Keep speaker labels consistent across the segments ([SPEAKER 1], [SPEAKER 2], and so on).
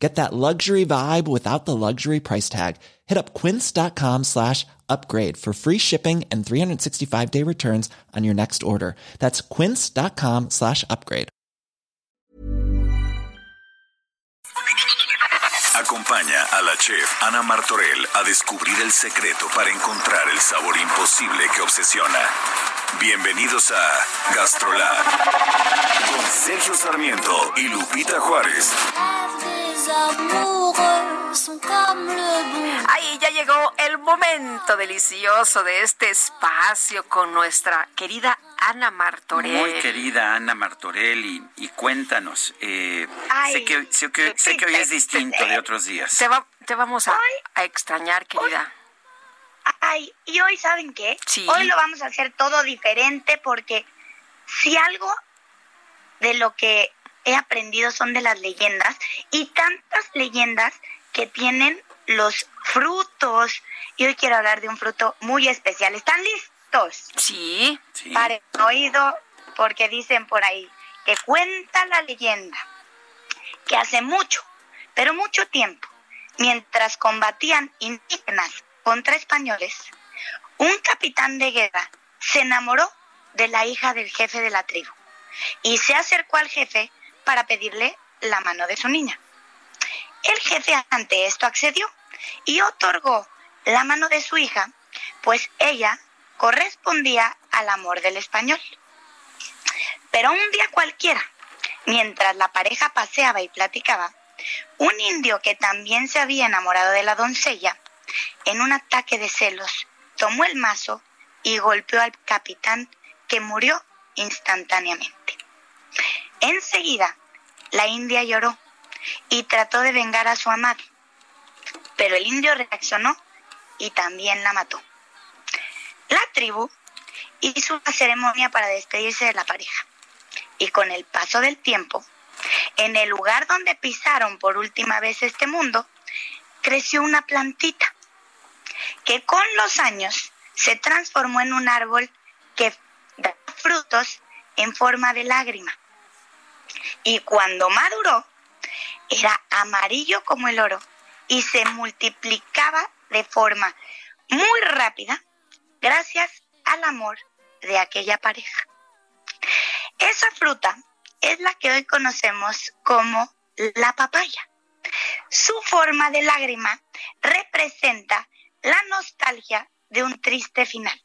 [SPEAKER 1] Get that luxury vibe without the luxury price tag. Hit up quince.com slash upgrade for free shipping and 365 day returns on your next order. That's quince.com slash upgrade.
[SPEAKER 2] Acompaña a la chef Ana Martorell a descubrir el secreto para encontrar el sabor imposible que obsesiona. Bienvenidos a Gastrolab con Sergio Sarmiento y Lupita Juárez.
[SPEAKER 3] Ay, ya llegó el momento delicioso de este espacio con nuestra querida Ana Martorell.
[SPEAKER 4] Muy querida Ana Martorell, y, cuéntanos, eh, sé, que, sé, que, sé, que, hoy es distinto de otros días.
[SPEAKER 3] Te, te vamos a, a, extrañar, querida.
[SPEAKER 5] ay, y hoy, ¿saben qué? Hoy lo vamos a hacer todo diferente porque si algo de lo que he aprendido son de las leyendas y tantas leyendas que tienen los frutos. Y hoy quiero hablar de un fruto muy especial. ¿Están listos?
[SPEAKER 3] Sí.
[SPEAKER 4] sí.
[SPEAKER 5] Para el oído, porque dicen por ahí que cuenta la leyenda que hace mucho, pero mucho tiempo, mientras combatían indígenas contra españoles, un capitán de guerra se enamoró de la hija del jefe de la tribu y se acercó al jefe para pedirle la mano de su niña. El jefe ante esto accedió y otorgó la mano de su hija, pues ella correspondía al amor del español. Pero un día cualquiera, mientras la pareja paseaba y platicaba, un indio que también se había enamorado de la doncella, en un ataque de celos, tomó el mazo y golpeó al capitán que murió instantáneamente. Enseguida, la india lloró y trató de vengar a su amado, pero el indio reaccionó y también la mató. La tribu hizo una ceremonia para despedirse de la pareja y con el paso del tiempo, en el lugar donde pisaron por última vez este mundo, creció una plantita que con los años se transformó en un árbol que da frutos en forma de lágrima y cuando maduró era amarillo como el oro y se multiplicaba de forma muy rápida gracias al amor de aquella pareja. Esa fruta es la que hoy conocemos como la papaya. Su forma de lágrima representa la nostalgia de un triste final.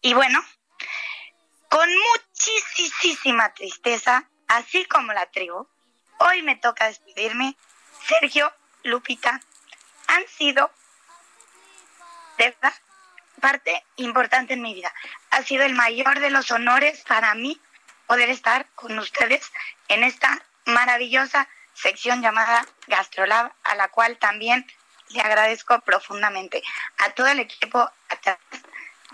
[SPEAKER 5] Y bueno, con muchísima tristeza, así como la tribu, hoy me toca despedirme. Sergio, Lupita, han sido, de verdad, parte importante en mi vida. Ha sido el mayor de los honores para mí poder estar con ustedes en esta maravillosa sección llamada Gastrolab, a la cual también le agradezco profundamente. A todo el equipo,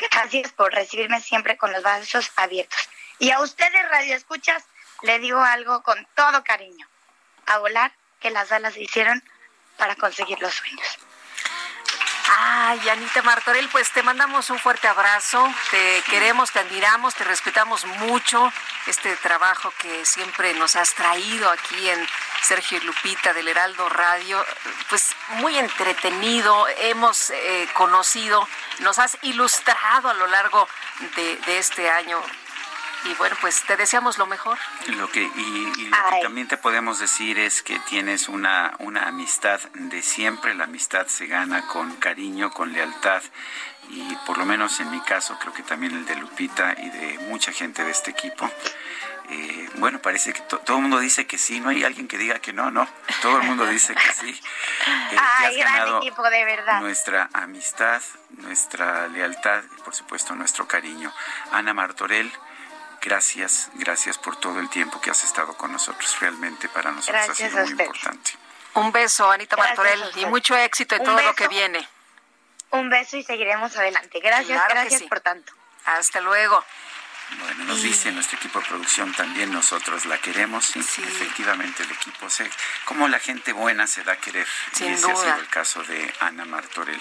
[SPEAKER 5] Gracias por recibirme siempre con los brazos abiertos. Y a ustedes, Radio Escuchas, le digo algo con todo cariño. A volar, que las alas hicieron para conseguir los sueños.
[SPEAKER 3] Ay, Anita Martorell, pues te mandamos un fuerte abrazo, te queremos, te admiramos, te respetamos mucho este trabajo que siempre nos has traído aquí en Sergio y Lupita del Heraldo Radio, pues muy entretenido, hemos eh, conocido, nos has ilustrado a lo largo de este año y bueno, pues te deseamos lo mejor.
[SPEAKER 4] Lo que, y, lo que también te podemos decir es que tienes una, una amistad de siempre, la amistad se gana con cariño, con lealtad y por lo menos en mi caso creo que también el de Lupita y de mucha gente de este equipo. Eh, bueno, parece que todo el mundo dice que sí, no hay alguien que diga que no, no, todo el mundo dice que sí.
[SPEAKER 5] Eh, Ay, gran equipo, de verdad.
[SPEAKER 4] Nuestra amistad, nuestra lealtad y por supuesto nuestro cariño. Ana Martorell, gracias, gracias por todo el tiempo que has estado con nosotros. Realmente para nosotros ha sido muy importante.
[SPEAKER 3] Un beso, Anita Martorell, y mucho éxito en todo lo que viene.
[SPEAKER 5] Un beso y seguiremos adelante. Gracias, gracias por tanto.
[SPEAKER 3] Hasta luego.
[SPEAKER 4] Bueno, nos dice nuestro equipo de producción también, nosotros la queremos y efectivamente el equipo se, como la gente buena se da a querer. y ese ha sido el caso de Ana Martorell.